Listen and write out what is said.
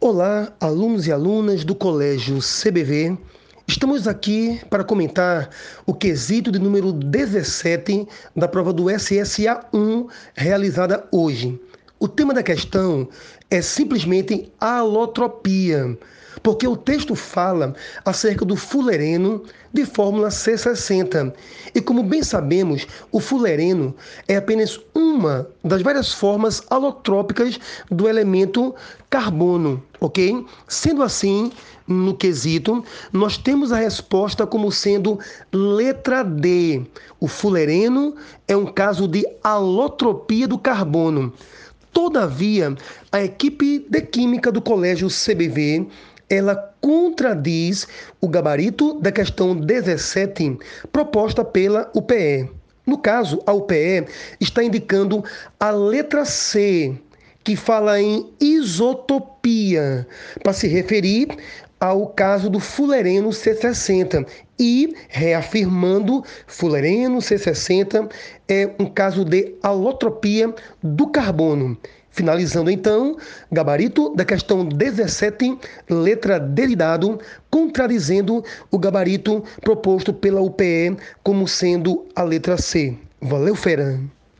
Olá, alunos e alunas do Colégio CBV. Estamos aqui para comentar o quesito de número 17 da prova do SSA 1 realizada hoje. O tema da questão é simplesmente alotropia porque o texto fala acerca do fulereno de fórmula C60. E como bem sabemos, o fulereno é apenas uma das várias formas alotrópicas do elemento carbono, ok? Sendo assim, no quesito, nós temos a resposta como sendo letra D. O fulereno é um caso de alotropia do carbono. Todavia, a equipe de química do Colégio CBV ela contradiz o gabarito da questão 17 proposta pela UPE. No caso, a UPE está indicando a letra C, que fala em isotopia, para se referir ao caso do fulereno C60 e reafirmando fulereno C60 é um caso de alotropia do carbono. Finalizando então, gabarito da questão 17, letra D dado, contradizendo o gabarito proposto pela UPE como sendo a letra C. Valeu, Fera!